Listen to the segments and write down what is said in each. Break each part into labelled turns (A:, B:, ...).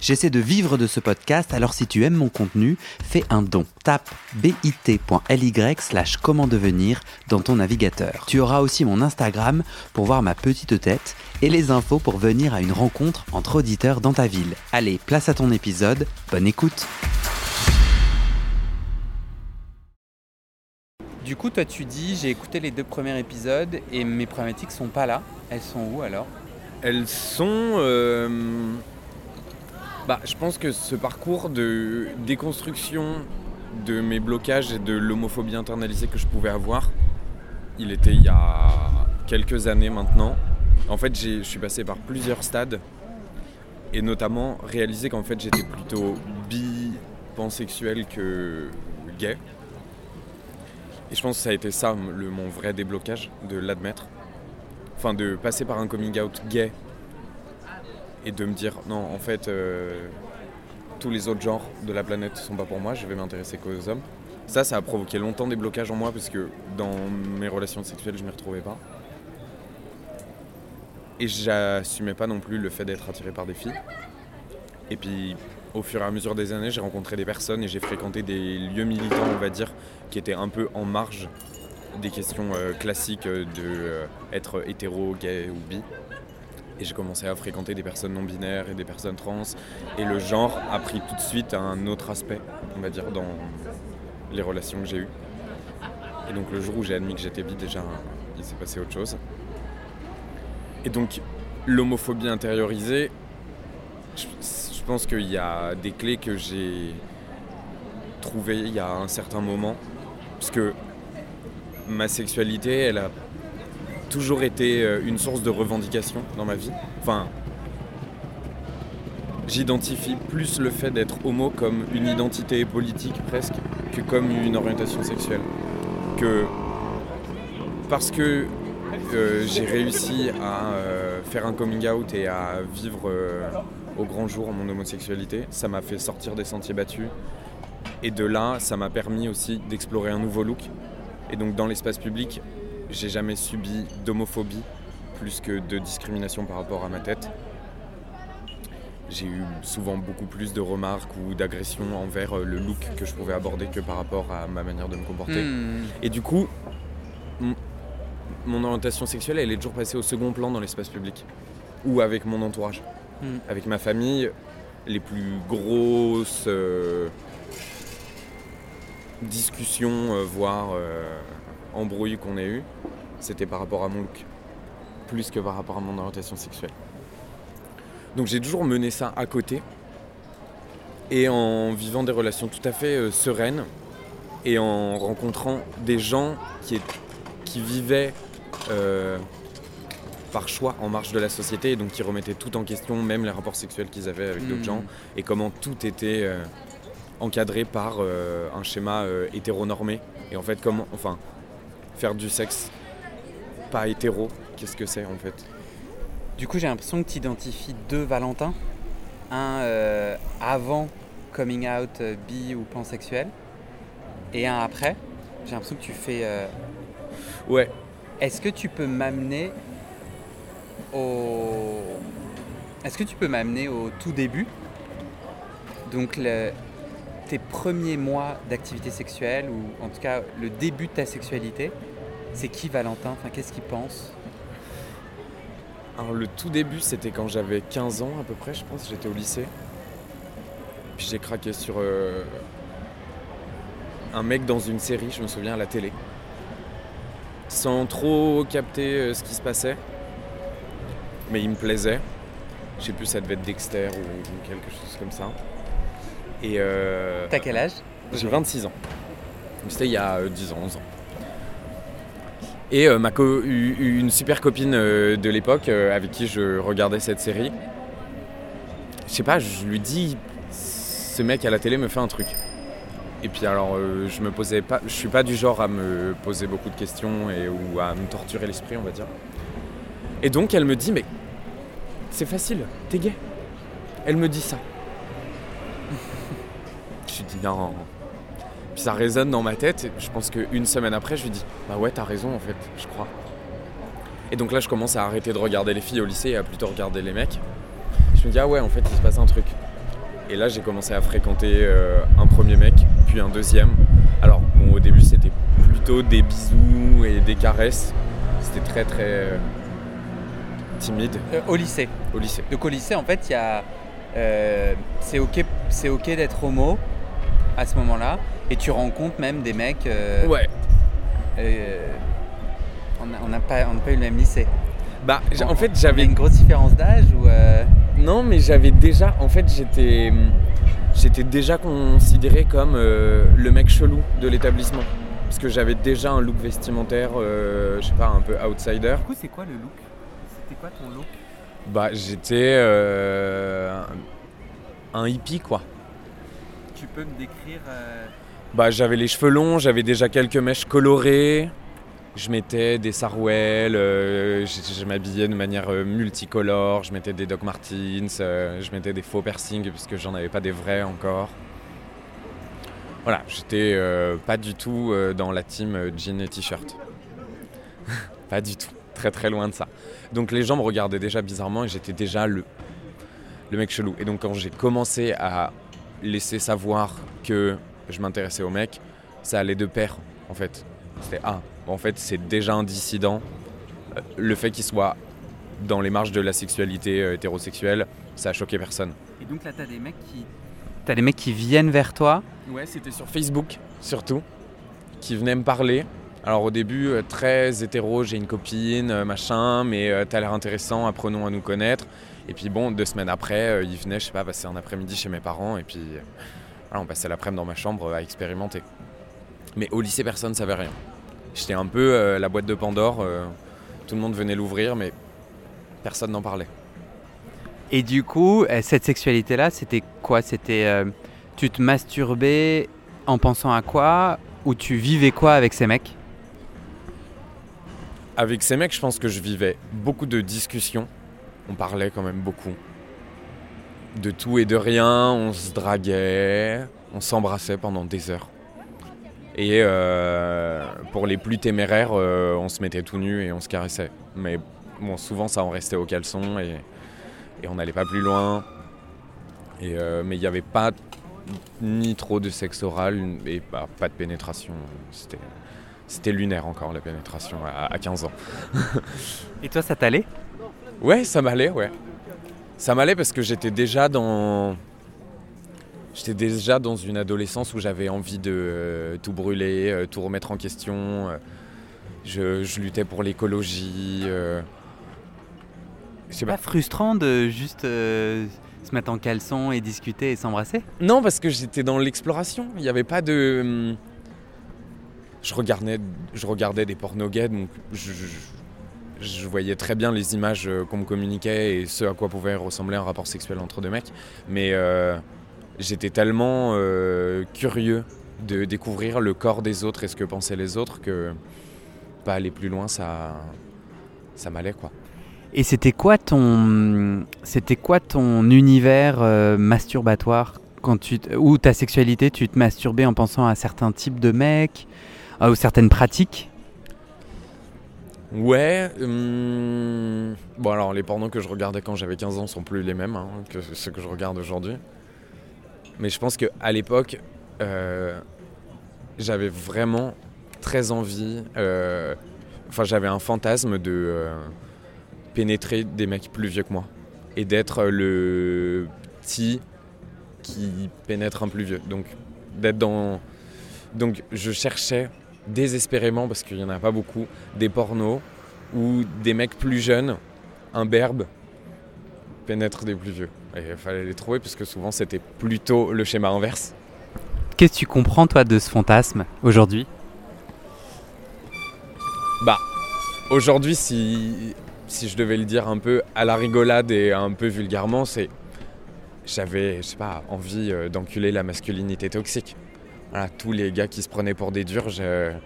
A: J'essaie de vivre de ce podcast, alors si tu aimes mon contenu, fais un don. Tape bit.ly slash comment devenir dans ton navigateur. Tu auras aussi mon Instagram pour voir ma petite tête et les infos pour venir à une rencontre entre auditeurs dans ta ville. Allez, place à ton épisode, bonne écoute Du coup, toi tu dis, j'ai écouté les deux premiers épisodes et mes problématiques sont pas là. Elles sont où alors?
B: Elles sont... euh, Bah, je pense que ce parcours de déconstruction de mes blocages et de l'homophobie internalisée que je pouvais avoir, il était il y a quelques années maintenant. En fait, je suis passé par plusieurs stades et notamment réaliser qu'en fait j'étais plutôt bi, pansexuel que gay. Et je pense que ça a été ça le, mon vrai déblocage, de l'admettre. Enfin, de passer par un coming out gay et de me dire non, en fait, euh, tous les autres genres de la planète sont pas pour moi, je vais m'intéresser qu'aux hommes. Ça, ça a provoqué longtemps des blocages en moi parce que dans mes relations sexuelles, je m'y retrouvais pas. Et j'assumais pas non plus le fait d'être attiré par des filles. Et puis, au fur et à mesure des années, j'ai rencontré des personnes et j'ai fréquenté des lieux militants, on va dire, qui étaient un peu en marge des questions euh, classiques euh, de euh, être hétéro, gay ou bi. Et j'ai commencé à fréquenter des personnes non binaires et des personnes trans. Et le genre a pris tout de suite un autre aspect, on va dire, dans les relations que j'ai eues. Et donc le jour où j'ai admis que j'étais bi, déjà, il s'est passé autre chose. Et donc l'homophobie intériorisée, je, je pense qu'il y a des clés que j'ai trouvées il y a un certain moment. Parce que ma sexualité, elle a toujours été euh, une source de revendication dans ma vie. Enfin, j'identifie plus le fait d'être homo comme une identité politique presque que comme une orientation sexuelle. Que parce que euh, j'ai réussi à euh, faire un coming out et à vivre au grand jour mon homosexualité, ça m'a fait sortir des sentiers battus. Et de là, ça m'a permis aussi d'explorer un nouveau look. Et donc dans l'espace public, j'ai jamais subi d'homophobie plus que de discrimination par rapport à ma tête. J'ai eu souvent beaucoup plus de remarques ou d'agressions envers euh, le look que je pouvais aborder que par rapport à ma manière de me comporter.
A: Hmm.
B: Et du coup, mon orientation sexuelle, elle est toujours passée au second plan dans l'espace public. Ou avec mon entourage.
A: Mm.
B: Avec ma famille, les plus grosses euh, discussions, euh, voire euh, embrouilles qu'on ait eues, c'était par rapport à mon look. Plus que par rapport à mon orientation sexuelle. Donc j'ai toujours mené ça à côté. Et en vivant des relations tout à fait euh, sereines, et en rencontrant des gens qui, est- qui vivaient euh, par choix en marge de la société et donc qui remettaient tout en question, même les rapports sexuels qu'ils avaient avec d'autres
A: Hmm.
B: gens et comment tout était euh, encadré par euh, un schéma euh, hétéronormé et en fait comment enfin faire du sexe pas hétéro qu'est-ce que c'est en fait?
A: Du coup, j'ai l'impression que tu identifies deux Valentins. Un euh, avant coming out euh, bi ou pansexuel et un après. J'ai l'impression que tu fais. euh,
B: ouais
A: Est-ce que tu peux m'amener au. Est-ce que tu peux m'amener au tout début? Donc, le- tes premiers mois d'activité sexuelle, ou en tout cas le début de ta sexualité, c'est qui Valentin? Enfin, qu'est-ce qu'il pense?
B: Le tout début c'était quand j'avais 15 ans à peu près je pense j'étais au lycée. Puis j'ai craqué sur euh, un mec dans une série je me souviens à la télé. Sans trop capter euh, ce qui se passait. Mais il me plaisait. Je sais plus ça devait être Dexter ou quelque chose comme ça et euh,
A: T'as quel âge?
B: J'ai 26 ans. C'était il y a euh, 10 ans, 11 ans. Et euh, ma co- une super copine euh, de l'époque euh, avec qui je regardais cette série, je sais pas, je lui dis ce mec à la télé me fait un truc. Et puis alors euh, je me posais pas, je suis pas du genre à me poser beaucoup de questions et ou à me torturer l'esprit, on va dire. Et donc elle me dit mais c'est facile, t'es gay. elle me dit ça. Puis ça résonne dans ma tête. Et je pense qu'une semaine après, je lui dis bah ouais, t'as raison en fait, je crois. Et donc là, je commence à arrêter de regarder les filles au lycée et à plutôt regarder les mecs. Je me dis ah ouais, en fait, il se passe un truc. Et là, j'ai commencé à fréquenter euh, un premier mec, puis un deuxième. Alors, bon, au début, c'était plutôt des bisous et des caresses. C'était très très euh, timide.
A: Euh, au lycée.
B: Au lycée.
A: Donc au lycée, en fait, il y a, c'est ok, c'est ok d'être homo à ce moment-là, et tu rencontres même des mecs.
B: ouais.
A: on n'a pas, pas eu le même lycée.
B: Bah, en fait, j'avais
A: une grosse différence d'âge ou
B: Non, mais j'avais déjà, en fait, j'étais, j'étais déjà considéré comme le mec chelou de l'établissement parce que j'avais déjà un look vestimentaire, euh, je sais pas, un peu outsider.
A: Du coup, c'est quoi le look? C'était quoi ton look?
B: Bah, j'étais euh, un hippie, quoi.
A: Tu peux me décrire euh,
B: Bah, j'avais les cheveux longs, j'avais déjà quelques mèches colorées. Je mettais des sarouels, je, m'habillais de manière multicolore, je mettais des Doc Martens, je mettais des faux piercings puisque j'en avais pas des vrais encore. Voilà, j'étais euh, pas du tout euh, dans la team euh, jean et t-shirt. pas du tout, très très loin de ça. Donc les gens me regardaient déjà bizarrement et j'étais déjà le, le mec chelou. Et donc quand j'ai commencé à laisser savoir que je m'intéressais au mec, ça allait de pair en fait. C'était ah, en fait c'est déjà un dissident. Le fait qu'il soit dans les marges de la sexualité hétérosexuelle, ça a choqué personne.
A: Et donc là t'as des mecs qui T'as des mecs qui viennent vers toi
B: Ouais, c'était sur Facebook surtout, qui venaient me parler. Alors au début, euh, très hétéro, j'ai une copine, euh, machin, mais euh, t'as l'air intéressant, apprenons à nous connaître. Et puis bon, deux semaines après, ils venaient, je sais pas, passer un après-midi chez mes parents, et puis on passait l'après-midi dans ma chambre à expérimenter. Mais au lycée, personne ne savait rien. J'étais un peu la boîte de Pandore, tout le monde venait l'ouvrir, mais personne n'en parlait.
A: Et du coup, euh, cette sexualité-là, c'était quoi? C'était euh, tu te masturbais en pensant à quoi? Ou tu vivais quoi avec ces mecs?
B: Avec ces mecs, je pense que je vivais beaucoup de discussions. On parlait quand même beaucoup. De tout et de rien, on se draguait, on s'embrassait pendant des heures. Et euh, pour les plus téméraires, on se mettait tout nu et on se caressait. Mais bon, souvent ça en restait au caleçon et on n'allait pas plus loin. Et, euh, mais il n'y avait pas ni trop de sexe oral et pas de pénétration. C'était, lunaire encore la pénétration à, 15 ans.
A: et toi, ça t'allait?
B: Ouais, ça m'allait, ouais. Ça m'allait parce que j'étais déjà dans. J'étais déjà dans une adolescence où j'avais envie de euh, tout brûler, euh, tout remettre en question. je, je, luttais pour l'écologie.
A: C'est pas frustrant de juste euh, se mettre en caleçon et discuter et s'embrasser?
B: Non, parce que j'étais dans l'exploration. Il n'y avait pas de. Hum, je regardais, je regardais des pornogays, donc je, voyais très bien les images euh, qu'on me communiquait et ce à quoi pouvait ressembler un rapport sexuel entre deux mecs. Mais euh, j'étais tellement curieux de découvrir le corps des autres et ce que pensaient les autres que pas aller plus loin, ça, ça m'allait quoi.
A: Et c'était quoi ton, c'était quoi ton univers euh, masturbatoire quand tu, ou ta sexualité, tu te masturbais en pensant à certains types de mecs, ou certaines pratiques?
B: Ouais. Hum, bon alors les pornos que je regardais quand j'avais 15 ans sont plus les mêmes hein, que ceux que je regarde aujourd'hui. Mais je pense qu'à l'époque, euh, j'avais vraiment très envie. Euh, enfin, j'avais un fantasme de pénétrer des mecs plus vieux que moi et d'être le petit qui pénètre un plus vieux. Donc d'être dans donc je cherchais désespérément parce qu'il n'y en a pas beaucoup des pornos où des mecs plus jeunes, un berbe pénètrent des plus vieux. Et il fallait les trouver parce que souvent c'était plutôt le schéma inverse.
A: Qu'est-ce que tu comprends toi de ce fantasme aujourd'hui?
B: Bah aujourd'hui si si je devais le dire un peu à la rigolade et un peu vulgairement, c'est j'avais, je sais pas, envie euh, d'enculer la masculinité toxique. Voilà, tous les gars qui se prenaient pour des durs, j'avais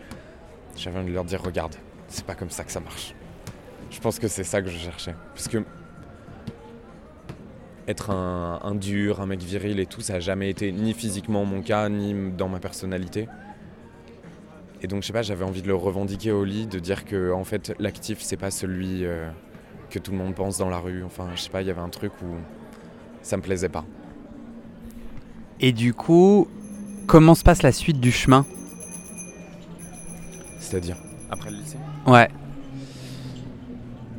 B: envie de leur dire regarde, c'est pas comme ça que ça marche. Je pense que c'est ça que je cherchais. Parce que être un, dur, un mec viril et tout, ça n'a jamais été ni physiquement mon cas, ni dans ma personnalité. Et donc, je sais pas, j'avais envie de le revendiquer au lit, de dire que en fait, l'actif, c'est pas celui euh, que tout le monde pense dans la rue. Enfin, je sais pas, il y avait un truc où ça me plaisait pas.
A: Et du coup, comment se passe la suite du chemin
B: C'est-à-dire Après le lycée?
A: Ouais.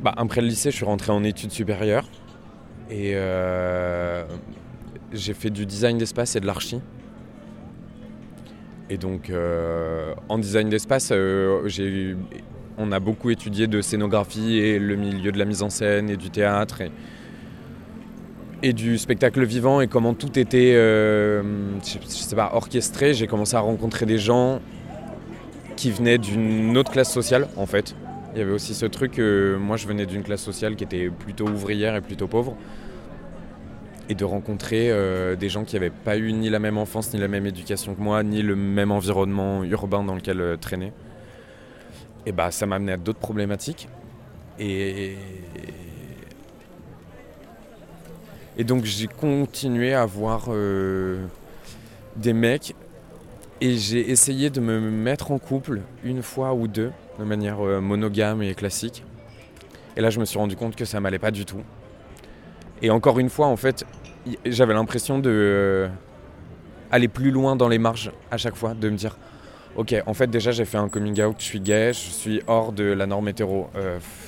B: Bah, après le lycée, je suis rentré en études supérieures. Et euh, j'ai fait du design d'espace et de l'archi. Et donc, euh, en design d'espace, euh, j'ai- on a beaucoup étudié de scénographie et le milieu de la mise en scène et du théâtre et, et du spectacle vivant et comment tout était, euh, je, sais pas, orchestré. J'ai commencé à rencontrer des gens qui venaient d'une autre classe sociale, en fait. Il y avait aussi ce truc, euh, moi je venais d'une classe sociale qui était plutôt ouvrière et plutôt pauvre. Et de rencontrer euh, des gens qui n'avaient pas eu ni la même enfance, ni la même éducation que moi, ni le même environnement urbain dans lequel euh, traîner. Et bah ça m'a amené à d'autres problématiques. Et donc j'ai continué à voir euh, des mecs et j'ai essayé de me mettre en couple une fois ou deux de manière euh, monogame et classique. Et là, je me suis rendu compte que ça m'allait pas du tout. Et encore une fois, en fait, j'avais l'impression de euh, aller plus loin dans les marges à chaque fois, de me dire, ok, en fait, déjà, j'ai fait un coming out, je suis gay, je suis hors de la norme hétéro.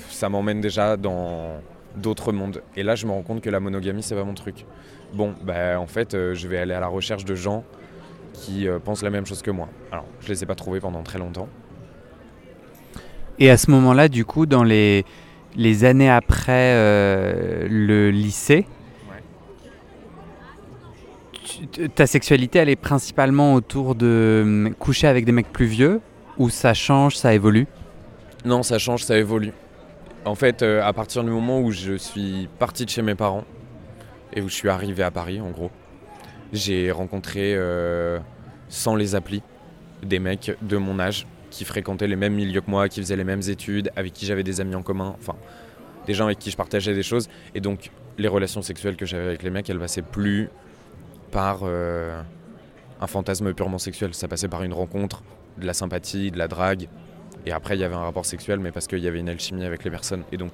B: Ça m'emmène déjà dans d'autres mondes. Et là, je me rends compte que la monogamie, c'est pas mon truc. Bon, bah, en fait, euh, je vais aller à la recherche de gens qui euh, pensent la même chose que moi. Alors, je les ai pas trouvés pendant très longtemps.
A: Et à ce moment-là, du coup, dans les, les années après euh, le lycée,
B: Ouais.
A: tu- t- ta sexualité, elle est principalement autour de hum, coucher avec des mecs plus vieux ou ça change, ça évolue?
B: Non, ça change, ça évolue. En fait, euh, à partir du moment où je suis parti de chez mes parents et où je suis arrivé à Paris, en gros, j'ai rencontré, euh, sans les applis, des mecs de mon âge qui fréquentaient les mêmes milieux que moi, qui faisaient les mêmes études, avec qui j'avais des amis en commun, enfin, des gens avec qui je partageais des choses. Et donc, les relations sexuelles que j'avais avec les mecs, elles passaient plus par euh, un fantasme purement sexuel. Ça passait par une rencontre, de la sympathie, de la drague, et après, il y avait un rapport sexuel, mais parce qu'il y avait une alchimie avec les personnes. Et donc,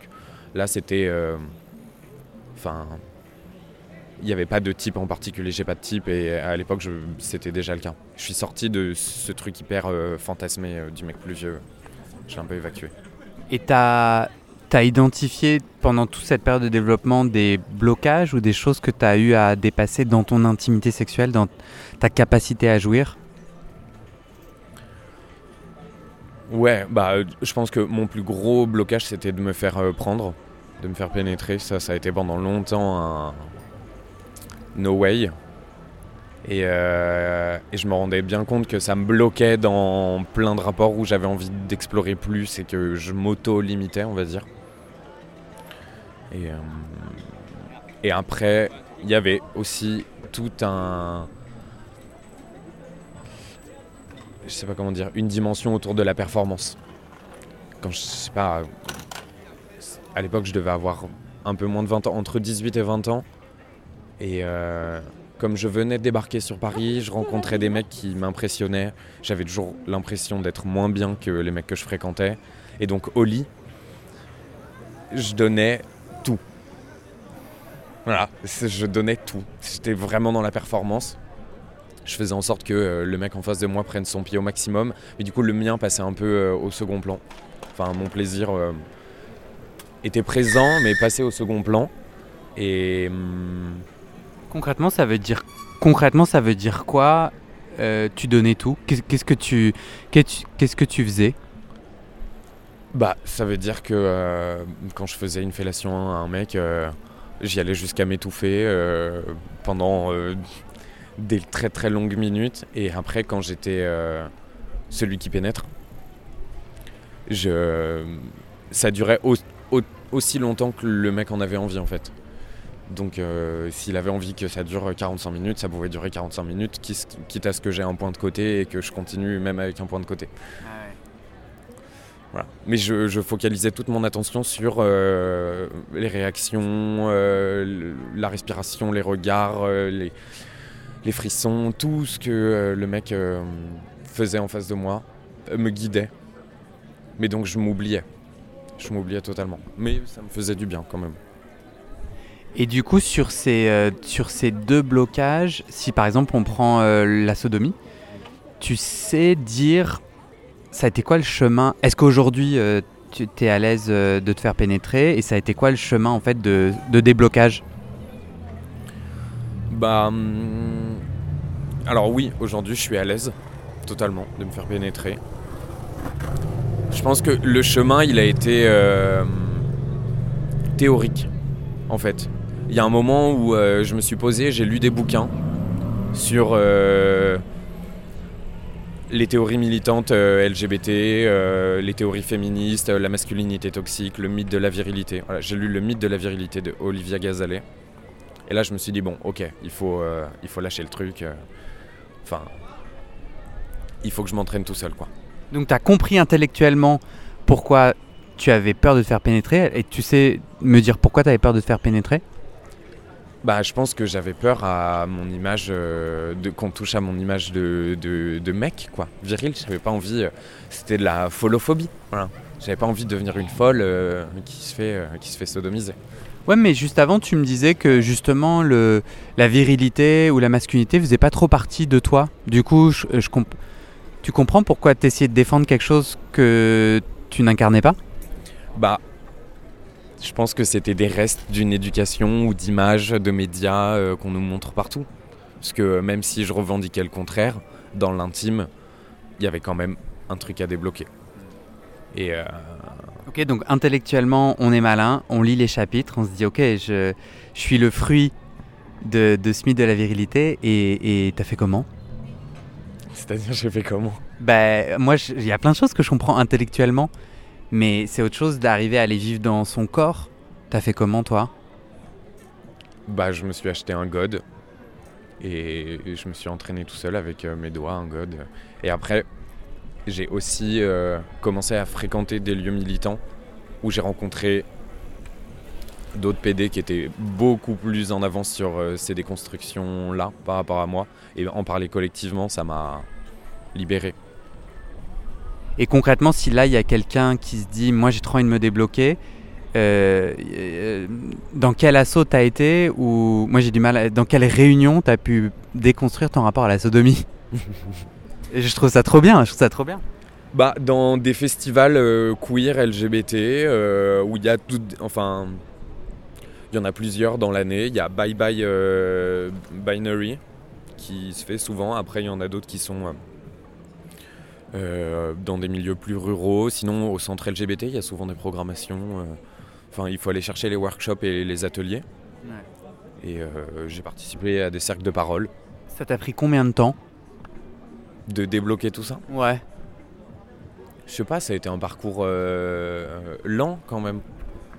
B: là, c'était. euh, Enfin. il n'y avait pas de type en particulier, j'ai pas de type, et à l'époque, c'était déjà le cas. Je suis sorti de ce truc hyper euh, fantasmé euh, du mec plus vieux. Je l'ai un peu évacué.
A: Et t'as as identifié pendant toute cette période de développement des blocages ou des choses que tu as eu à dépasser dans ton intimité sexuelle, dans ta capacité à jouir?
B: Ouais, bah, euh, je pense que mon plus gros blocage, c'était de me faire euh, prendre, de me faire pénétrer. Ça, ça a été pendant longtemps un no way. Et, euh, et je me rendais bien compte que ça me bloquait dans plein de rapports où j'avais envie d'explorer plus et que je m'auto-limitais, on va dire. Et, euh, et après, il y avait aussi tout un. Je sais pas comment dire, une dimension autour de la performance. Quand je sais pas. À l'époque, je devais avoir un peu moins de 20 ans, entre 18 et 20 ans. Et euh, comme je venais de débarquer sur Paris, je rencontrais des mecs qui m'impressionnaient. J'avais toujours l'impression d'être moins bien que les mecs que je fréquentais. Et donc, au lit, je donnais tout. Voilà, je donnais tout. J'étais vraiment dans la performance. Je faisais en sorte que euh, le mec en face de moi prenne son pied au maximum. Mais du coup, le mien passait un peu euh, au second plan. Enfin, mon plaisir euh, était présent, mais passait au second plan. Et. hum,
A: Concrètement, ça veut dire concrètement, ça veut dire quoi euh, Tu donnais tout? Qu'est- Qu'est-ce que tu qu'est- qu'est-ce que tu faisais?
B: Bah, ça veut dire que euh, quand je faisais une fellation à un mec, euh, j'y allais jusqu'à m'étouffer pendant des très très longues minutes. Et après, quand j'étais euh, celui qui pénètre, je, ça durait au- au- aussi longtemps que le mec en avait envie en fait. Donc euh, s'il avait envie que ça dure 45 minutes, ça pouvait durer 45 minutes, quitte à ce que j'ai un point de côté et que je continue même avec un point de côté. Voilà. Mais je, je, focalisais toute mon attention sur euh, les réactions, euh, la respiration, les regards, euh, les, les, frissons, tout ce que le mec faisait en face de moi me guidait. Mais donc je m'oubliais. Je m'oubliais totalement. Mais ça me faisait du bien quand même.
A: Et du coup, sur ces, sur ces deux blocages, si par exemple on prend la sodomie, tu sais dire ça a été quoi le chemin? Est-ce qu'aujourd'hui euh, tu es à l'aise euh, de te faire pénétrer? Et ça a été quoi le chemin en fait de, déblocage?
B: Bah hum, alors oui, aujourd'hui je suis à l'aise totalement de me faire pénétrer. Je pense que le chemin il a été euh, théorique en fait. Il y a un moment où je me suis posé, j'ai lu des bouquins sur les théories militantes euh, LGBT, euh, les théories féministes, la masculinité toxique, le mythe de la virilité. j'ai lu le mythe de la virilité de Olivia Gazalet. Et là, je me suis dit, bon, ok, euh, il faut lâcher le truc. Enfin, il faut que je m'entraîne tout seul, quoi.
A: Donc, tu as compris intellectuellement pourquoi tu avais peur de te faire pénétrer et tu sais me dire pourquoi tu avais peur de te faire pénétrer?
B: Bah, je pense que j'avais peur à mon image, euh, de, qu'on touche à mon image de, de, mec, quoi, viril. J'avais pas envie, euh, c'était de la folophobie, voilà. J'avais pas envie de devenir une folle euh, qui, se fait, qui se fait sodomiser.
A: Ouais, mais juste avant, tu me disais que justement, le, la virilité ou la masculinité faisait pas trop partie de toi. Du coup, tu comprends pourquoi tu essayais de défendre quelque chose que tu n'incarnais pas?
B: Bah, je pense que c'était des restes d'une éducation ou d'images, de médias euh, qu'on nous montre partout. Parce que même si je revendiquais le contraire, dans l'intime, il y avait quand même un truc à débloquer.
A: Et euh, Ok, donc intellectuellement, on est malin, on lit les chapitres, on se dit, ok, je, je suis le fruit de, de ce mythe de la virilité, et t'as fait comment?
B: C'est-à-dire, j'ai fait comment?
A: Ben, moi, il y a plein de choses que je comprends intellectuellement. Mais c'est autre chose d'arriver à aller vivre dans son corps. T'as fait comment toi?
B: Bah je me suis acheté un god et je me suis entraîné tout seul avec euh, mes doigts, un god. Et après, j'ai aussi euh, commencé à fréquenter des lieux militants où j'ai rencontré d'autres PD qui étaient beaucoup plus en avance sur euh, ces déconstructions-là par rapport à moi. Et en parler collectivement, ça m'a libéré.
A: Et concrètement, si là, il y a quelqu'un qui se dit, moi j'ai trop envie de me débloquer, euh, dans quel assaut tu as été ou moi j'ai du mal dans quelle réunion tu as pu déconstruire ton rapport à la sodomie? Et je trouve ça trop bien, je trouve ça trop bien.
B: Bah dans des festivals euh, queer LGBT où il y a tout enfin il y en a plusieurs dans l'année, il y a Bye Bye Binary qui se fait souvent, après il y en a d'autres qui sont euh, dans des milieux plus ruraux. Sinon, au centre LGBT, il y a souvent des programmations. Euh, enfin, il faut aller chercher les workshops et les ateliers. Et euh, j'ai participé à des cercles de parole.
A: Ça t'a pris combien de temps?
B: De débloquer tout ça
A: Ouais.
B: Je sais pas, ça a été un parcours lent quand même.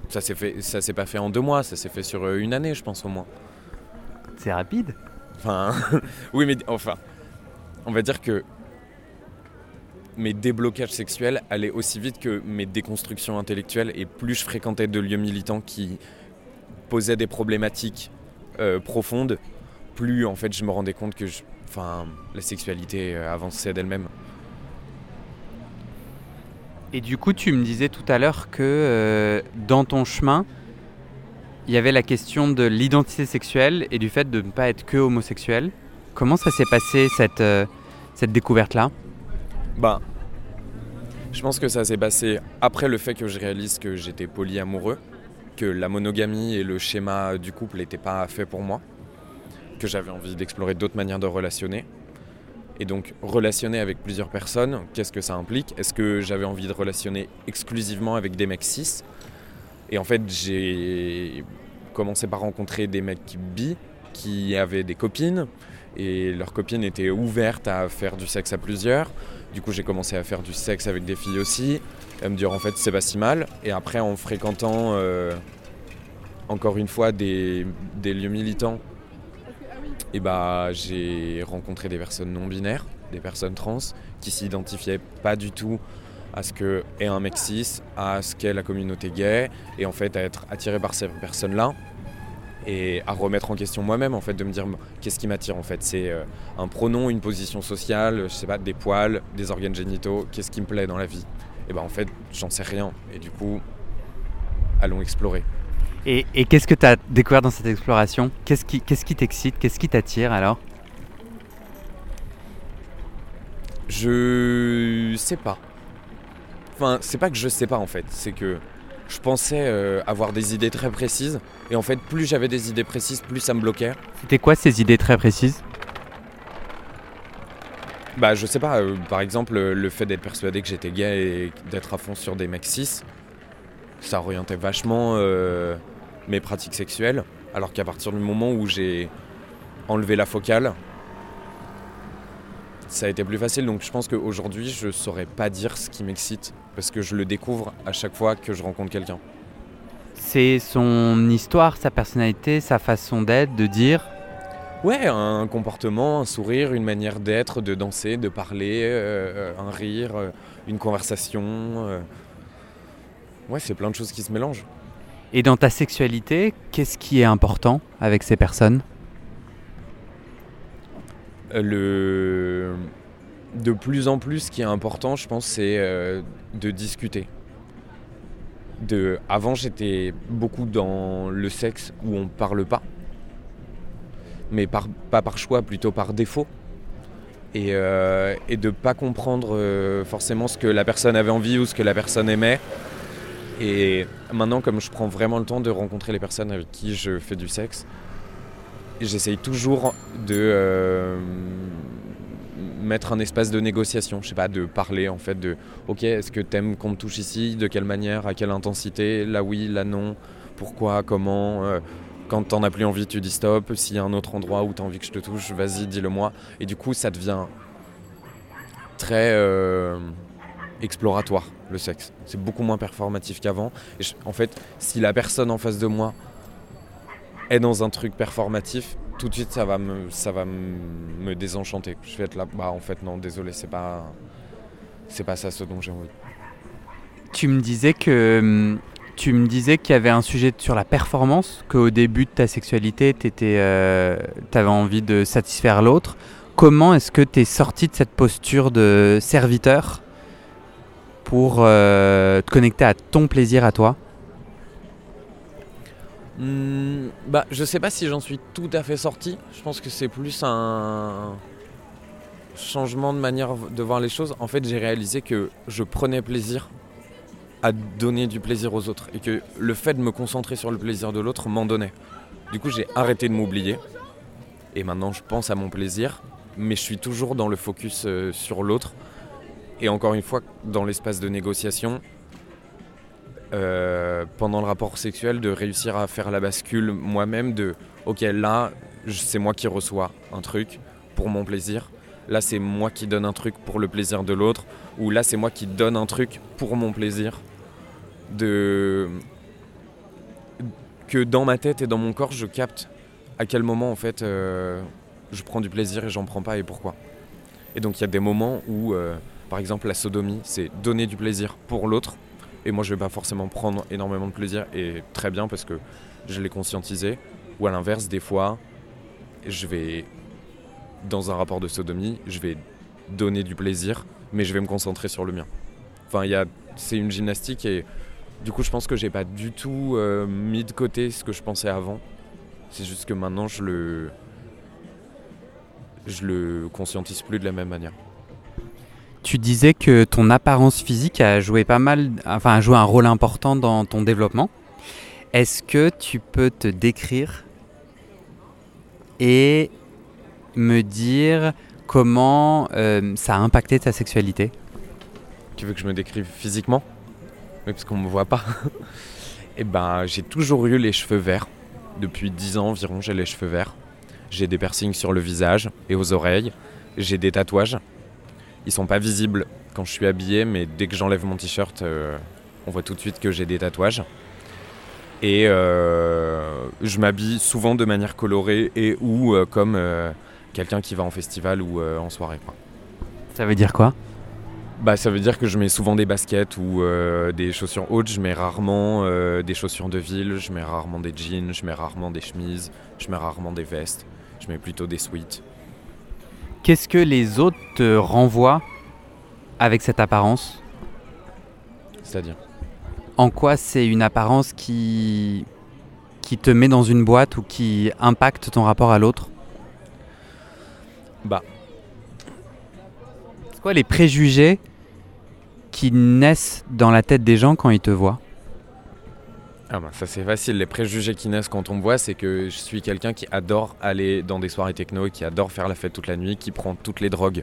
B: Ça s'est fait, ça s'est pas fait en deux mois, ça s'est fait sur une année, je pense au moins.
A: C'est rapide.
B: Enfin, oui, mais enfin, on va dire que mes déblocages sexuels allaient aussi vite que mes déconstructions intellectuelles et plus je fréquentais de lieux militants qui posaient des problématiques euh, profondes, plus en fait je me rendais compte que enfin, la sexualité euh, avançait d'elle-même.
A: Et du coup, tu me disais tout à l'heure que euh, dans ton chemin, il y avait la question de l'identité sexuelle et du fait de ne pas être que homosexuel. Comment ça s'est passé cette, cette découverte-là?
B: Bah, je pense que ça s'est passé après le fait que je réalise que j'étais polyamoureux, que la monogamie et le schéma du couple n'étaient pas faits pour moi, que j'avais envie d'explorer d'autres manières de relationner. Et donc, relationner avec plusieurs personnes, qu'est-ce que ça implique? Est-ce que j'avais envie de relationner exclusivement avec des mecs cis? Et en fait, j'ai commencé par rencontrer des mecs bi qui avaient des copines, et leurs copines étaient ouvertes à faire du sexe à plusieurs. Du coup, j'ai commencé à faire du sexe avec des filles aussi, à me dire en fait c'est pas si mal. Et après, en fréquentant euh, encore une fois des, lieux militants, et bah, j'ai rencontré des personnes non binaires, des personnes trans qui s'identifiaient pas du tout à ce que est un mec cis, à ce qu'est la communauté gay, et en fait à être attiré par ces personnes-là et à remettre en question moi-même en fait de me dire qu'est-ce qui m'attire en fait? C'est euh, un pronom une position sociale je sais pas des poils des organes génitaux qu'est-ce qui me plaît dans la vie? Et ben en fait j'en sais rien et du coup allons explorer
A: et, qu'est-ce que tu as découvert dans cette exploration qu'est-ce qui t'excite qu'est-ce qui t'attire alors
B: je sais pas enfin c'est pas que je sais pas en fait c'est que je pensais euh, avoir des idées très précises. Et en fait, plus j'avais des idées précises, plus ça me bloquait.
A: C'était quoi ces idées très précises
B: Bah, je sais pas. Euh, par exemple, le fait d'être persuadé que j'étais gay et d'être à fond sur des mecs cis, ça orientait vachement euh, mes pratiques sexuelles. Alors qu'à partir du moment où j'ai enlevé la focale, ça a été plus facile. Donc je pense qu'aujourd'hui, je saurais pas dire ce qui m'excite parce que je le découvre à chaque fois que je rencontre quelqu'un.
A: C'est son histoire, sa personnalité, sa façon d'être, de dire?
B: Ouais, un comportement, un sourire, une manière d'être, de danser, de parler, euh, un rire, euh, une conversation. Euh. Ouais, c'est plein de choses qui se mélangent.
A: Et dans ta sexualité, qu'est-ce qui est important avec ces personnes?
B: Le... De plus en plus, ce qui est important, je pense, c'est euh, de discuter. De... Avant, j'étais beaucoup dans le sexe où on parle pas, mais pas par choix, plutôt par défaut. Et, euh, de pas comprendre euh, forcément ce que la personne avait envie ou ce que la personne aimait. Et maintenant, comme je prends vraiment le temps de rencontrer les personnes avec qui je fais du sexe, j'essaye toujours de euh, mettre un espace de négociation, je sais pas, de parler en fait de ok, est-ce que t'aimes qu'on te touche ici, de quelle manière, à quelle intensité, là oui, là non, pourquoi, comment, euh, quand t'en as plus envie, tu dis stop, s'il y a un autre endroit où t'as envie que je te touche, vas-y, dis-le moi. Et du coup, ça devient très euh, exploratoire le sexe. C'est beaucoup moins performatif qu'avant. En fait, si la personne en face de moi est dans un truc performatif, tout de suite ça va me, ça va me désenchanter. Je vais être là, bah en fait non, désolé, c'est pas, c'est pas ça ce dont j'ai envie.
A: Tu me disais que hum, tu me disais qu'il y avait un sujet sur la performance, qu'au début de ta sexualité, tu euh, avais envie de satisfaire l'autre. Comment est-ce que tu es sorti de cette posture de serviteur? Pour euh, te connecter à ton plaisir à toi?
B: Hmm, bah, je sais pas si j'en suis tout à fait sorti. Je pense que c'est plus un changement de manière de voir les choses. En fait, j'ai réalisé que je prenais plaisir à donner du plaisir aux autres et que le fait de me concentrer sur le plaisir de l'autre m'en donnait. Du coup, j'ai arrêté de m'oublier et maintenant je pense à mon plaisir, mais je suis toujours dans le focus euh, sur l'autre. Et encore une fois, dans l'espace de négociation, euh, pendant le rapport sexuel de réussir à faire la bascule moi-même de ok là c'est moi qui reçois un truc pour mon plaisir. Là c'est moi qui donne un truc pour le plaisir de l'autre. Ou là c'est moi qui donne un truc pour mon plaisir. Que dans ma tête et dans mon corps je capte à quel moment en fait euh, je prends du plaisir et j'en prends pas et pourquoi. Et donc il y a des moments où euh, par exemple la sodomie c'est donner du plaisir pour l'autre et moi, je vais pas forcément prendre énormément de plaisir, et très bien parce que je l'ai conscientisé. Ou à l'inverse, des fois, je vais, dans un rapport de sodomie, je vais donner du plaisir, mais je vais me concentrer sur le mien. Enfin, y a, c'est une gymnastique et du coup, je pense que j'ai pas du tout euh, mis de côté ce que je pensais avant. C'est juste que maintenant, je le, je le conscientise plus de la même manière.
A: Tu disais que ton apparence physique a joué pas mal, enfin a joué un rôle important dans ton développement. Est-ce que tu peux te décrire et me dire comment euh, ça a impacté ta sexualité?
B: Tu veux que je me décrive physiquement? Oui, parce qu'on me voit pas. eh ben, j'ai toujours eu les cheveux verts. Depuis 10 ans environ, j'ai les cheveux verts. J'ai des piercings sur le visage et aux oreilles. J'ai des tatouages. Ils sont pas visibles quand je suis habillé, mais dès que j'enlève mon t-shirt, euh, on voit tout de suite que j'ai des tatouages. Et euh, je m'habille souvent de manière colorée et ou euh, comme quelqu'un qui va en festival ou en soirée.
A: Ça veut dire quoi?
B: Bah, ça veut dire que je mets souvent des baskets ou des chaussures hautes, je mets rarement des chaussures de ville, je mets rarement des jeans, je mets rarement des chemises, je mets rarement des vestes, je mets plutôt des sweats.
A: Qu'est-ce que les autres te renvoient avec cette apparence?
B: C'est-à-dire?
A: En quoi c'est une apparence qui qui te met dans une boîte ou qui impacte ton rapport à l'autre?
B: Bah,
A: C'est quoi les préjugés qui naissent dans la tête des gens quand ils te voient?
B: Ah bah, ça c'est facile, les préjugés qui naissent quand on me voit, c'est que je suis quelqu'un qui adore aller dans des soirées techno, qui adore faire la fête toute la nuit, qui prend toutes les drogues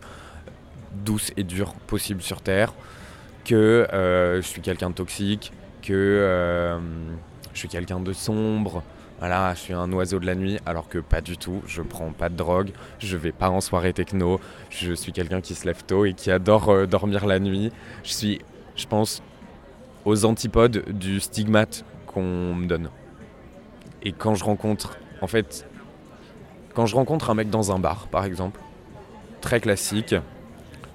B: douces et dures possibles sur Terre, que euh, je suis quelqu'un de toxique, que euh, je suis quelqu'un de sombre, voilà, je suis un oiseau de la nuit, alors que pas du tout, je prends pas de drogue, je vais pas en soirée techno, je suis quelqu'un qui se lève tôt et qui adore euh, dormir la nuit. Je suis, je pense, aux antipodes du stigmate qu'on me donne. Et quand je rencontre, en fait, quand je rencontre un mec dans un bar, par exemple, très classique,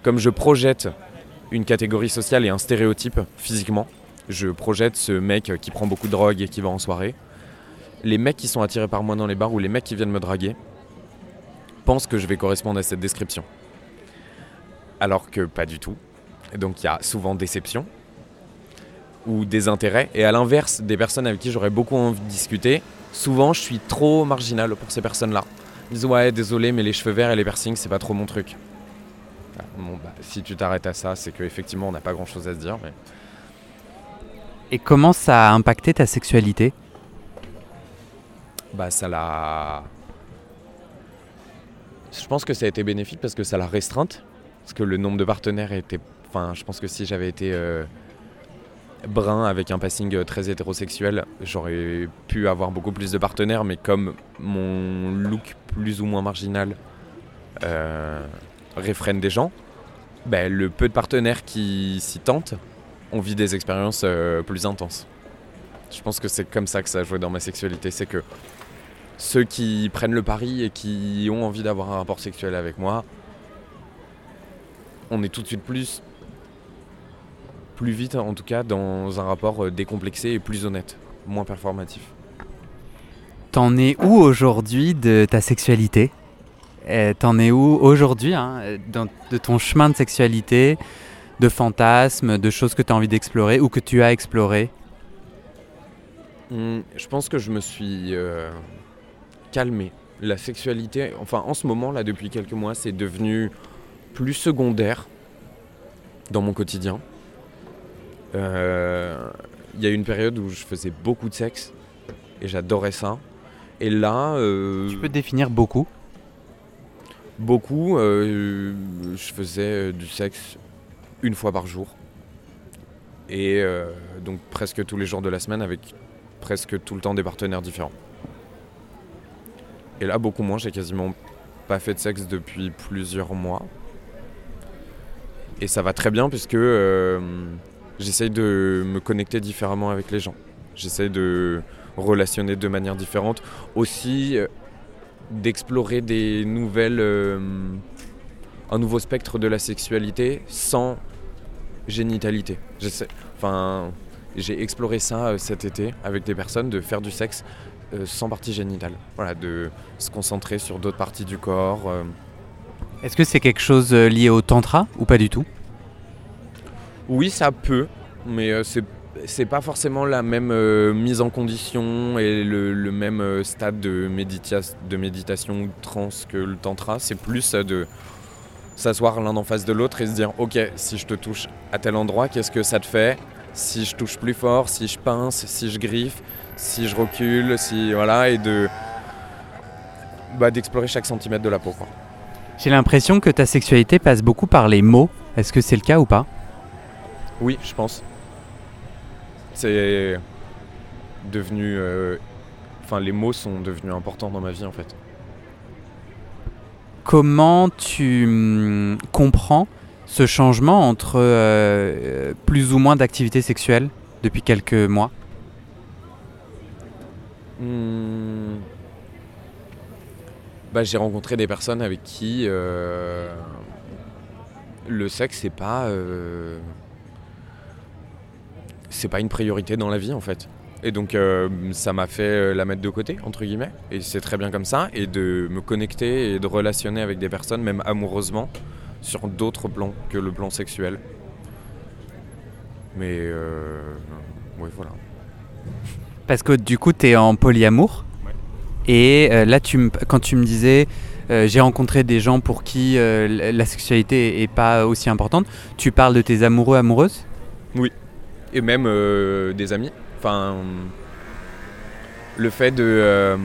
B: comme je projette une catégorie sociale et un stéréotype physiquement, je projette ce mec qui prend beaucoup de drogue et qui va en soirée. Les mecs qui sont attirés par moi dans les bars ou les mecs qui viennent me draguer pensent que je vais correspondre à cette description. Alors que pas du tout. Donc il y a souvent déception ou désintérêt. Et à l'inverse, des personnes avec qui j'aurais beaucoup envie de discuter, souvent je suis trop marginal pour ces personnes-là. Ils disent ouais désolé mais les cheveux verts et les piercings c'est pas trop mon truc. Ah, Bon, bah, si tu t'arrêtes à ça, c'est qu'effectivement on n'a pas grand-chose à se dire. Mais...
A: Et comment ça a impacté ta sexualité?
B: Bah ça l'a... Je pense que ça a été bénéfique parce que ça l'a restreinte. Parce que le nombre de partenaires était... Enfin, je pense que si j'avais été euh, brun avec un passing euh, très hétérosexuel, j'aurais pu avoir beaucoup plus de partenaires. Mais comme mon look plus ou moins marginal euh, réfrène des gens, ben, le peu de partenaires qui s'y tentent ont vit des expériences euh, plus intenses. Je pense que c'est comme ça que ça a joué dans ma sexualité. C'est que ceux qui prennent le pari et qui ont envie d'avoir un rapport sexuel avec moi, on est tout de suite plus, plus vite en tout cas, dans un rapport euh, décomplexé et plus honnête, moins performatif.
A: T'en es où aujourd'hui de ta sexualité? Euh, T'en es où aujourd'hui hein, de ton chemin de sexualité, de fantasmes, de choses que tu as envie d'explorer ou que tu as exploré
B: Hmm, je pense que je me suis euh, calmé. La sexualité, enfin en ce moment, là, depuis quelques mois, c'est devenu plus secondaire dans mon quotidien. Euh, Il y a eu une période où je faisais beaucoup de sexe et j'adorais ça. Et là, euh,
A: Tu peux définir beaucoup?
B: Beaucoup, euh, je faisais du sexe une fois par jour. Et donc presque tous les jours de la semaine avec presque tout le temps des partenaires différents. Et là, beaucoup moins, j'ai quasiment pas fait de sexe depuis plusieurs mois. Et ça va très bien puisque j'essaye de me connecter différemment avec les gens. J'essaye de relationner de manière différente. Aussi, euh, d'explorer des nouvelles. euh, un nouveau spectre de la sexualité sans génitalité. Enfin, j'ai exploré ça euh, cet été avec des personnes, de faire du sexe sans partie génitale. Voilà, de se concentrer sur d'autres parties du corps.
A: Est-ce que c'est quelque chose lié au tantra ou pas du tout?
B: Oui, ça peut, mais euh, c'est c'est pas forcément la même euh, mise en condition et le, même euh, stade de, de méditation ou de transe que le tantra. C'est plus de s'asseoir l'un en face de l'autre et se dire ok, si je te touche à tel endroit, qu'est-ce que ça te fait? Si je touche plus fort, si je pince, si je griffe, si je recule, si voilà, et de bah, d'explorer chaque centimètre de la peau.
A: J'ai l'impression que ta sexualité passe beaucoup par les mots. Est-ce que c'est le cas ou pas?
B: Oui, je pense. C'est devenu. euh, Enfin, les mots sont devenus importants dans ma vie en fait.
A: Comment tu hum, comprends ce changement entre euh, plus ou moins d'activité sexuelle depuis quelques mois?
B: Hmm. Bah, j'ai rencontré des personnes avec qui euh, le sexe, c'est pas. C'est pas une priorité dans la vie en fait. Et donc euh, ça m'a fait euh, la mettre de côté, entre guillemets. Et c'est très bien comme ça. Et de me connecter et de relationner avec des personnes, même amoureusement, sur d'autres plans que le plan sexuel. Mais euh, ouais, voilà.
A: Parce que du coup, tu es en polyamour.
B: Ouais.
A: Et euh, là, tu quand tu me disais, euh, j'ai rencontré des gens pour qui la- sexualité est pas aussi importante, tu parles de tes amoureux, amoureuses?
B: Et même euh, des amis. Enfin, le fait de. euh,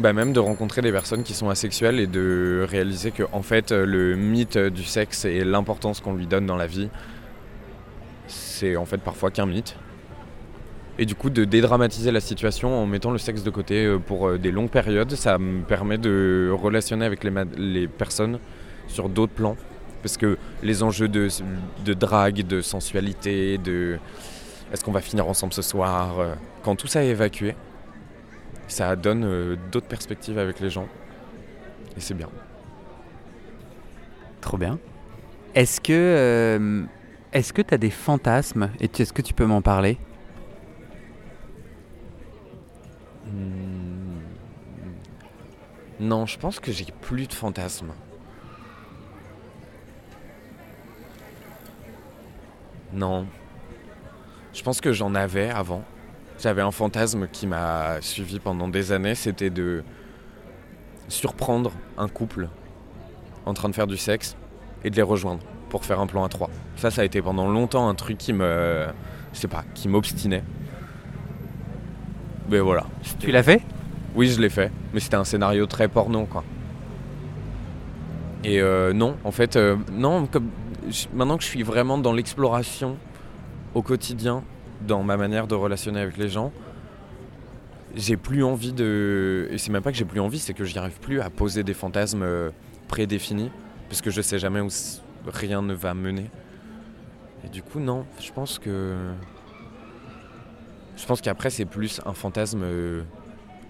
B: bah même de rencontrer des personnes qui sont asexuelles et de réaliser que en fait euh, le mythe du sexe et l'importance qu'on lui donne dans la vie, c'est en fait parfois qu'un mythe. Et du coup de dédramatiser la situation en mettant le sexe de côté pour des longues périodes, ça me permet de relationner avec les personnes sur d'autres plans. Parce que les enjeux de, de drague, de sensualité, de est-ce qu'on va finir ensemble ce soir, euh, quand tout ça est évacué, ça donne euh, d'autres perspectives avec les gens. Et c'est bien.
A: Trop bien. Est-ce que euh, est-ce que tu as des fantasmes et est-ce que tu peux m'en parler?
B: Hmm. Non, je pense que j'ai plus de fantasmes. Non. Je pense que j'en avais avant. J'avais un fantasme qui m'a suivi pendant des années, c'était de surprendre un couple en train de faire du sexe et de les rejoindre pour faire un plan à trois. Ça, ça a été pendant longtemps un truc qui me, je sais pas, qui m'obstinait. Mais voilà.
A: Tu l'as fait?
B: Oui, je l'ai fait, mais c'était un scénario très porno, quoi. Et euh, non, en fait, euh, non, comme, maintenant que je suis vraiment dans l'exploration au quotidien, dans ma manière de relationner avec les gens, j'ai plus envie de. Et c'est même pas que j'ai plus envie, c'est que j'y arrive plus à poser des fantasmes euh, prédéfinis, parce que je sais jamais où rien ne va mener. Et du coup, non, je pense que. Je pense qu'après, c'est plus un fantasme. euh,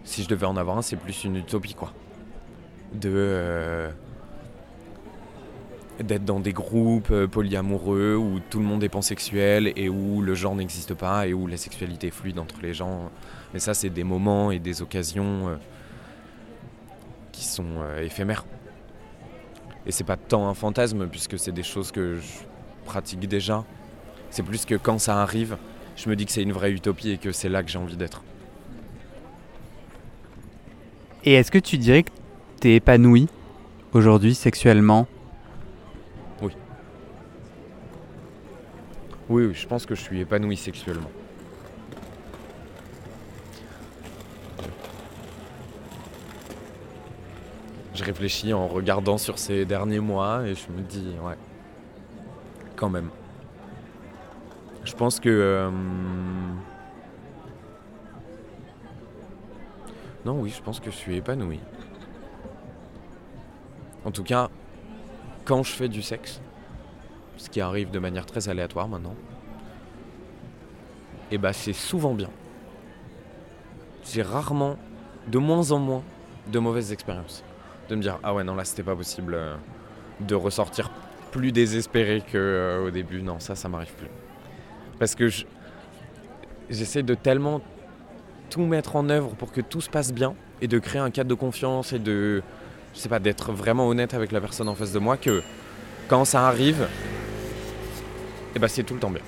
B: si je devais en avoir un, c'est plus une utopie, quoi. De. D'être dans des groupes euh, polyamoureux où tout le monde est pansexuel et où le genre n'existe pas et où la sexualité est fluide entre les gens. Mais ça, c'est des moments et des occasions euh, qui sont euh, éphémères. Et c'est pas tant un fantasme puisque c'est des choses que je pratique déjà. C'est plus que quand ça arrive, je me dis que c'est une vraie utopie et que c'est là que j'ai envie d'être.
A: Et est-ce que tu dirais que tu es épanoui aujourd'hui sexuellement?
B: Oui, oui, je pense que je suis épanoui sexuellement. Je réfléchis en regardant sur ces derniers mois et je me dis, ouais, quand même. Je pense que... euh, Non, oui, je pense que je suis épanoui. En tout cas, quand je fais du sexe, ce qui arrive de manière très aléatoire maintenant, et bah c'est souvent bien. J'ai rarement, de moins en moins, de mauvaises expériences. De me dire ah ouais non là c'était pas possible euh, de ressortir plus désespéré que euh, début. Non ça ça m'arrive plus. Parce que je- j'essaie de tellement tout mettre en œuvre pour que tout se passe bien et de créer un cadre de confiance et de je sais pas d'être vraiment honnête avec la personne en face de moi que quand ça arrive et bah c'est tout le temps bien.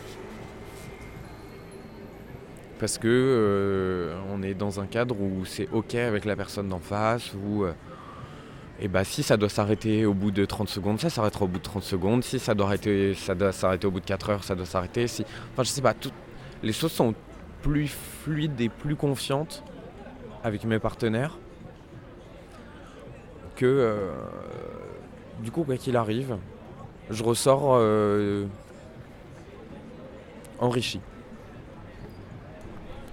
B: Parce que euh, on est dans un cadre où c'est ok avec la personne d'en face, où euh, et bah si ça doit s'arrêter au bout de 30 secondes, ça s'arrêtera au bout de 30 secondes. Si ça doit arrêter, ça doit s'arrêter au bout de 4 heures, ça doit s'arrêter. Enfin je sais pas, les choses sont plus fluides et plus confiantes avec mes partenaires que euh, du coup quoi qu'il arrive, je ressors enrichi.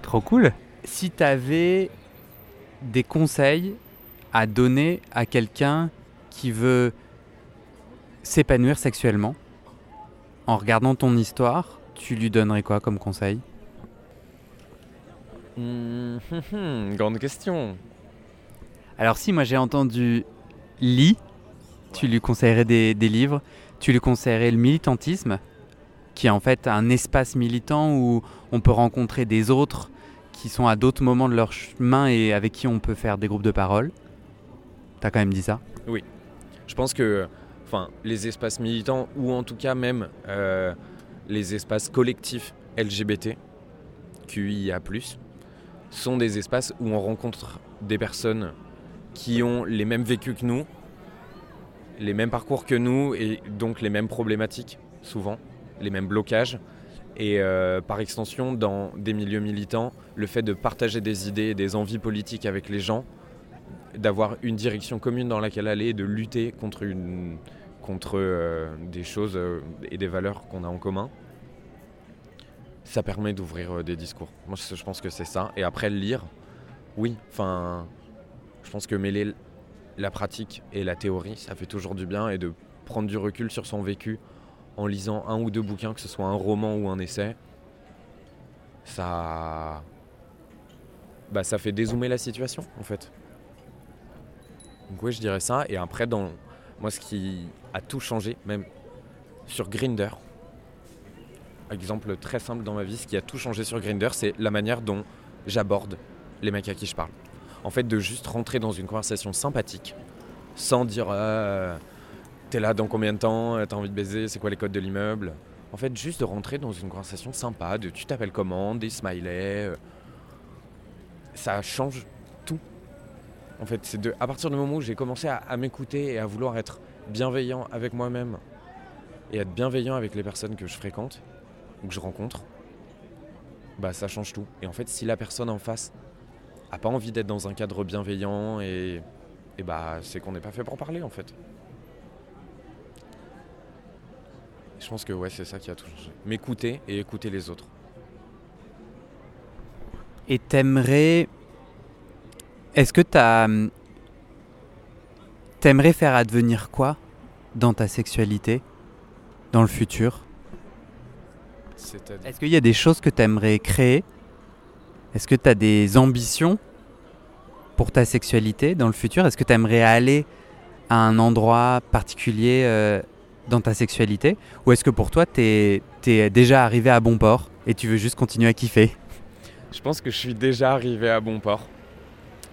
A: Trop cool. Si tu avais des conseils à donner à quelqu'un qui veut s'épanouir sexuellement, en regardant ton histoire, tu lui donnerais quoi comme conseil?
B: Hum, hum, hum, grande question.
A: Alors si moi j'ai entendu lit, tu lui conseillerais des, des livres, tu lui conseillerais le militantisme, qui est en fait un espace militant où on peut rencontrer des autres qui sont à d'autres moments de leur chemin et avec qui on peut faire des groupes de parole. T'as quand même dit ça?
B: Oui. Je pense que enfin, les espaces militants, ou en tout cas même euh, les espaces collectifs LGBT, QIA, sont des espaces où on rencontre des personnes qui ont les mêmes vécus que nous, les mêmes parcours que nous et donc les mêmes problématiques, souvent, les mêmes blocages. Et euh, par extension, dans des milieux militants, le fait de partager des idées et des envies politiques avec les gens, d'avoir une direction commune dans laquelle aller, de lutter contre, une, contre euh, des choses euh, et des valeurs qu'on a en commun, ça permet d'ouvrir des discours. Moi, je pense que c'est ça. Et après, lire, oui, enfin, je pense que mêler la pratique et la théorie, ça fait toujours du bien et de prendre du recul sur son vécu en lisant un ou deux bouquins, que ce soit un roman ou un essai, ça, bah, ça fait dézoomer la situation en fait. Donc oui, je dirais ça. Et après, dans moi, ce qui a tout changé, même sur Grinder, exemple très simple dans ma vie, ce qui a tout changé sur Grinder, c'est la manière dont j'aborde les mecs à qui je parle. En fait, de juste rentrer dans une conversation sympathique, sans dire euh, t'es là dans combien de temps, t'as envie de baiser, c'est quoi les codes de l'immeuble? En fait, juste de rentrer dans une conversation sympa, de tu t'appelles comment, des smileys. Euh, ça change tout. En fait, c'est de, à partir du moment où j'ai commencé à, à m'écouter et à vouloir être bienveillant avec moi-même et être bienveillant avec les personnes que je fréquente ou que je rencontre, bah ça change tout. Et en fait, si la personne en face a pas envie d'être dans un cadre bienveillant et, et bah c'est qu'on n'est pas fait pour parler en fait. Je pense que ouais, c'est ça qui a tout changé. M'écouter et écouter les autres.
A: Et t'aimerais. Est-ce que t'as. T'aimerais faire advenir quoi dans ta sexualité dans le futur? Est-ce qu'il y a des choses que t'aimerais créer? Est-ce que t'as des ambitions pour ta sexualité dans le futur? Est-ce que t'aimerais aller à un endroit particulier euh, dans ta sexualité Ou est-ce que pour toi, tu es, déjà arrivé à bon port et tu veux juste continuer à kiffer?
B: Je pense que je suis déjà arrivé à bon port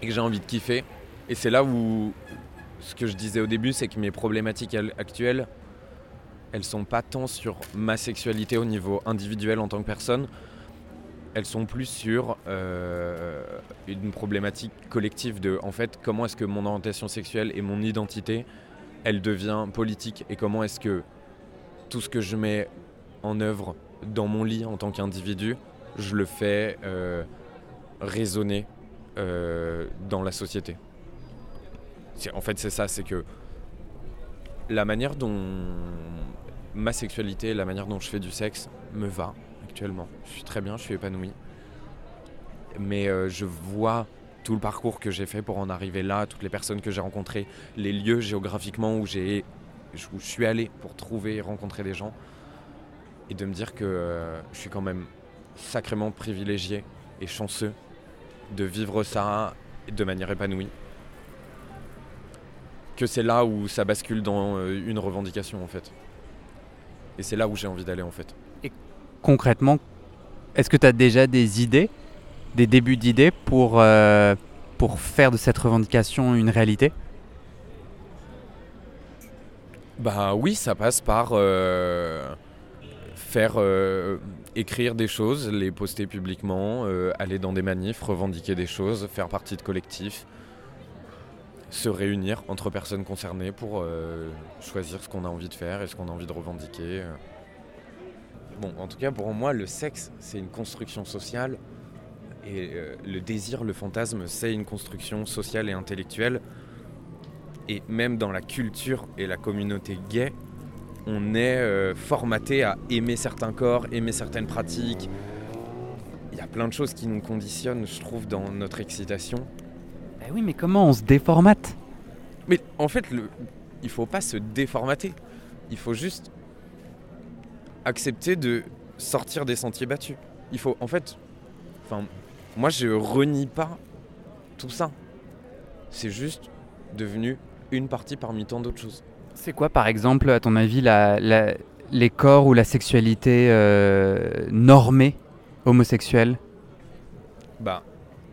B: et que j'ai envie de kiffer. Et c'est là où ce que je disais au début, c'est que mes problématiques actuelles, elles sont pas tant sur ma sexualité au niveau individuel en tant que personne, elles sont plus sur euh, une problématique collective de en fait comment est-ce que mon orientation sexuelle et mon identité elle devient politique et comment est-ce que tout ce que je mets en œuvre dans mon lit en tant qu'individu, je le fais euh, résonner euh, dans la société. En fait, c'est ça, c'est que la manière dont ma sexualité, la manière dont je fais du sexe me va actuellement. Je suis très bien, je suis épanoui. Mais euh, je vois tout le parcours que j'ai fait pour en arriver là, toutes les personnes que j'ai rencontrées, les lieux géographiquement où, j'ai, je suis allé pour trouver et rencontrer des gens, et de me dire que euh, je suis quand même sacrément privilégié et chanceux de vivre ça de manière épanouie. Que c'est là où ça bascule dans euh, une revendication en fait. Et c'est là où j'ai envie d'aller en fait.
A: Et concrètement, est-ce que tu as déjà des idées des débuts d'idées pour, euh, pour faire de cette revendication une réalité
B: Bah oui, ça passe par euh, faire euh, écrire des choses, les poster publiquement, aller dans des manifs, revendiquer des choses, faire partie de collectifs, se réunir entre personnes concernées pour choisir ce qu'on a envie de faire et ce qu'on a envie de revendiquer. Bon, en tout cas, pour moi, le sexe, c'est une construction sociale et euh, le désir, le fantasme, c'est une construction sociale et intellectuelle. Et même dans la culture et la communauté gay, on est euh, formaté à aimer certains corps, aimer certaines pratiques. Il y a plein de choses qui nous conditionnent, je trouve, dans notre excitation.
A: Eh oui, mais comment on se déformate?
B: Mais en fait, le... il faut pas se déformater. Il faut juste accepter de sortir des sentiers battus. Il faut, en fait, enfin, moi, je renie pas tout ça. C'est juste devenu une partie parmi tant d'autres choses.
A: C'est quoi, par exemple, à ton avis, la, la- les corps ou la sexualité euh, normée homosexuelle?
B: Bah,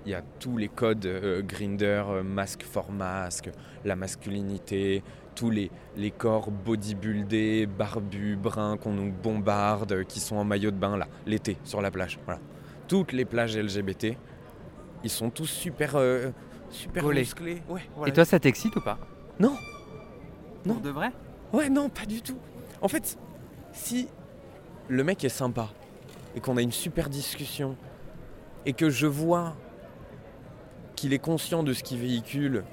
B: il y a tous les codes euh, Grinder, euh, masque for masque, la masculinité, tous les, les corps bodybuildés, barbus, bruns qu'on nous bombarde, euh, qui sont en maillot de bain là, l'été, sur la plage. Voilà. Toutes les plages LGBT, ils sont tous super, euh, super musclés. Ouais, voilà.
A: Et toi, ça t'excite ou pas
B: Non. Non.
A: Pour de vrai
B: Ouais, non, pas du tout. En fait, si le mec est sympa et qu'on a une super discussion et que je vois qu'il est conscient de ce qu'il véhicule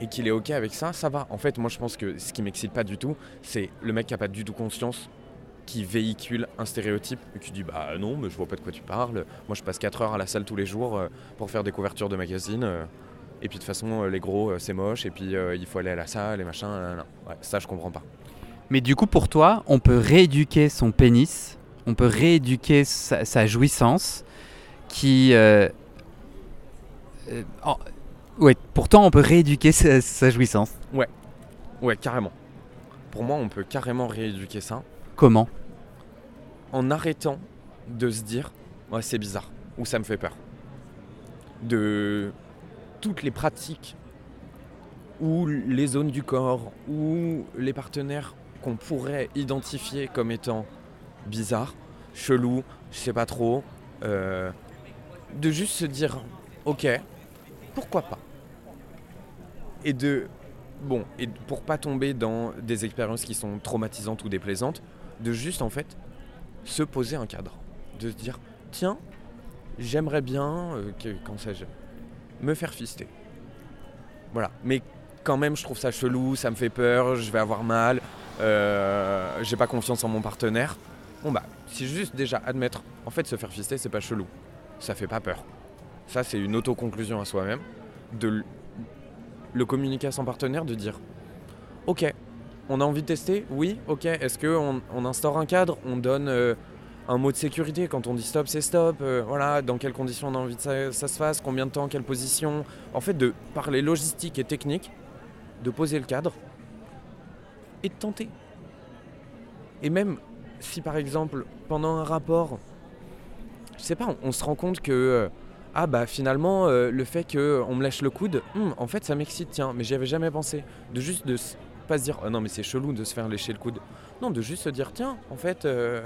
B: et qu'il est ok avec ça, ça va. En fait, moi je pense que ce qui m'excite pas du tout, c'est le mec qui a pas du tout conscience qui véhicule un stéréotype et qui dit bah non mais je vois pas de quoi tu parles. Moi je passe 4 heures à la salle tous les jours euh, pour faire des couvertures de magazines euh, et puis de toute façon euh, les gros c'est moche et puis il faut aller à la salle et machin. Ouais, ça je comprends pas.
A: Mais du coup, pour toi, on peut rééduquer son pénis, on peut rééduquer sa, sa jouissance, qui... euh, euh, ouais, pourtant, on peut rééduquer sa, sa jouissance.
B: ouais carrément. Pour moi on peut carrément rééduquer ça
A: Comment
B: en arrêtant de se dire c'est bizarre ou ça me fait peur. De toutes les pratiques ou les zones du corps ou les partenaires qu'on pourrait identifier comme étant bizarres, chelous, je sais pas trop, euh, de juste se dire ok, pourquoi pas. Et de bon, et pour pas tomber dans des expériences qui sont traumatisantes ou déplaisantes, de juste en fait se poser un cadre, de se dire tiens, j'aimerais bien, euh, que, quand sais-je, me faire fister. Voilà, mais quand même je trouve ça chelou, ça me fait peur, je vais avoir mal, euh, j'ai pas confiance en mon partenaire. Bon bah, si juste déjà admettre, en fait se faire fister c'est pas chelou, ça fait pas peur. Ça c'est une autoconclusion à soi-même, de le communiquer à son partenaire, de dire ok, on a envie de tester? Oui, ok. Est-ce qu'on on instaure un cadre? On donne euh, un mot de sécurité quand on dit stop, c'est stop. euh, voilà, dans quelles conditions on a envie que ça, se fasse? Combien de temps? Quelle position? En fait, de parler logistique et technique, de poser le cadre et de tenter. Et même si par exemple, pendant un rapport, je sais pas, on, se rend compte que. euh, ah bah finalement le fait qu'on me lâche le coude, hum, en fait ça m'excite tiens, mais j'y avais jamais pensé. De juste de pas se dire oh non mais c'est chelou de se faire lécher le coude. Non, de juste se dire tiens, en fait, euh,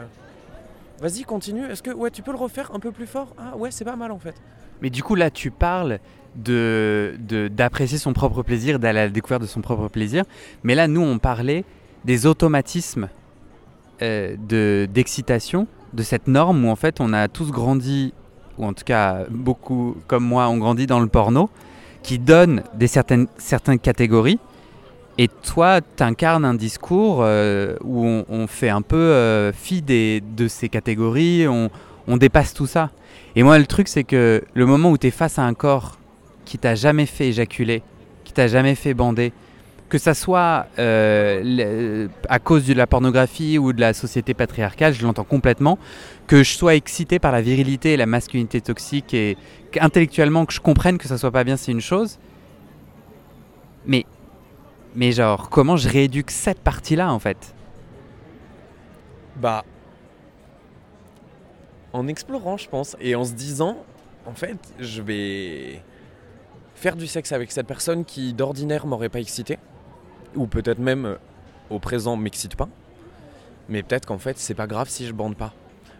B: vas-y continue. Est-ce que ouais tu peux le refaire un peu plus fort? Ah ouais c'est pas mal en fait.
A: Mais du coup, là, tu parles de d'apprécier son propre plaisir, d'aller à la découverte de son propre plaisir. Mais là, nous, on parlait des automatismes euh, de d'excitation, de cette norme où en fait, on a tous grandi, ou en tout cas beaucoup comme moi, ont grandi dans le porno, qui donne des certaines certaines catégories. Et toi, tu incarnes un discours euh, où on, fait un peu euh, fi des, de ces catégories, on, dépasse tout ça. Et moi, le truc, c'est que le moment où tu es face à un corps qui t'a jamais fait éjaculer, qui t'a jamais fait bander, que ça soit euh, à cause de la pornographie ou de la société patriarcale, je l'entends complètement, que je sois excité par la virilité et la masculinité toxique et intellectuellement que je comprenne que ça soit pas bien, c'est une chose. Mais, mais genre, comment je rééduque cette partie-là en fait?
B: Bah en explorant je pense et en se disant en fait je vais faire du sexe avec cette personne qui d'ordinaire m'aurait pas excité ou peut-être même euh, au présent m'excite pas mais peut-être qu'en fait c'est pas grave si je bande pas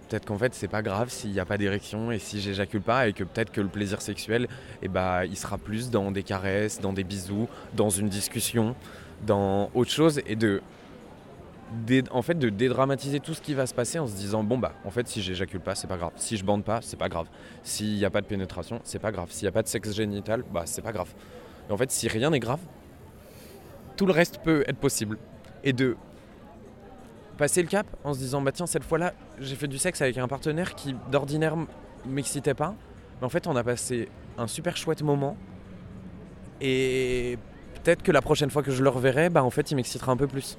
B: peut-être qu'en fait c'est pas grave s'il n'y a pas d'érection et si j'éjacule pas et que peut-être que le plaisir sexuel eh bah, il sera plus dans des caresses dans des bisous dans une discussion dans autre chose et de en fait de dédramatiser tout ce qui va se passer en se disant bon bah en fait si j'éjacule pas c'est pas grave. Si je bande pas c'est pas grave. S'il n'y a pas de pénétration c'est pas grave. S'il n'y a pas de sexe génital bah c'est pas grave. Et en fait si rien n'est grave tout le reste peut être possible. Et de passer le cap en se disant bah tiens cette fois là j'ai fait du sexe avec un partenaire qui d'ordinaire m'excitait pas. Mais en fait on a passé un super chouette moment. Et peut-être que la prochaine fois que je le reverrai bah en fait il m'excitera un peu plus.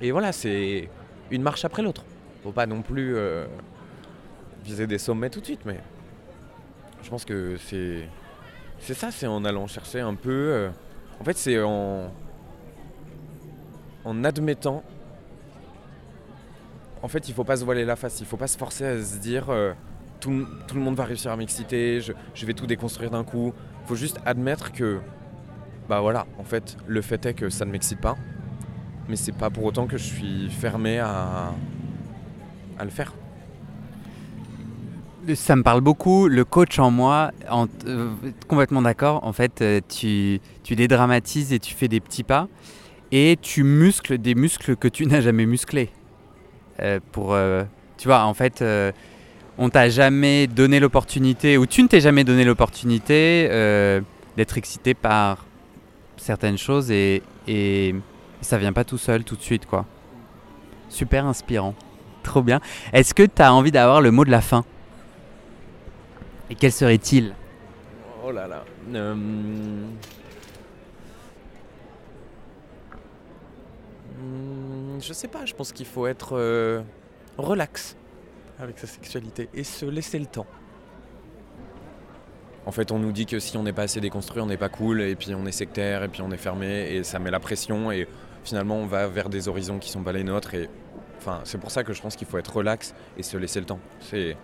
B: Et voilà, c'est une marche après l'autre. Faut pas non plus euh, viser des sommets tout de suite, mais je pense que c'est c'est ça, c'est en allant chercher un peu euh, En fait, c'est en, en admettant. En fait, il faut pas se voiler la face, il faut pas se forcer à se dire euh, tout, le monde va réussir à m'exciter, je, vais tout déconstruire d'un coup. Il faut juste admettre que, bah voilà, en fait, le fait est que ça ne m'excite pas, mais c'est pas pour autant que je suis fermé à, le faire.
C: Ça me parle beaucoup. Le coach en moi, euh, complètement d'accord. En fait, euh, tu, tu dédramatises et tu fais des petits pas. Et tu muscles des muscles que tu n'as jamais musclés. Euh, pour, euh, tu vois, en fait, euh, on t'a jamais donné l'opportunité, ou tu ne t'es jamais donné l'opportunité d'être excité par certaines choses et, ça vient pas tout seul, tout de suite, quoi. Super inspirant. Trop bien. Est-ce que tu as envie d'avoir le mot de la fin? Et quel serait-il?
B: Oh là là. Hmm, Je sais pas, je pense qu'il faut être euh, relax avec sa sexualité et se laisser le temps. En fait, on nous dit que si on n'est pas assez déconstruit, on n'est pas cool, et puis on est sectaire, et puis on est fermé, et ça met la pression, et finalement on va vers des horizons qui sont pas les nôtres. Et enfin, c'est pour ça que je pense qu'il faut être relax et se laisser le temps. C'est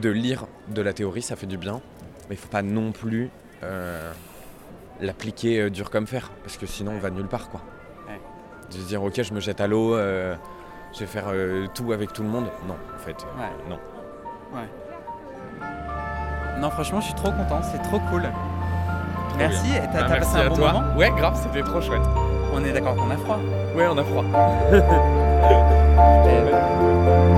B: de lire de la théorie, ça fait du bien, mais il faut pas non plus euh, l'appliquer euh, dur comme fer, parce que sinon on va nulle part quoi. De se dire ok je me jette à l'eau, euh, je vais faire euh, tout avec tout le monde. Non, en fait, euh,
C: Ouais.
B: non.
C: Non, franchement, je suis trop content, c'est trop cool. Merci, et t'as
B: Bah,
C: t'as
B: merci
C: passé un
B: à
C: bon
B: toi.
C: moment
B: Ouais, grave, c'était trop chouette.
C: On est d'accord qu'on a froid.
B: Ouais, on a froid.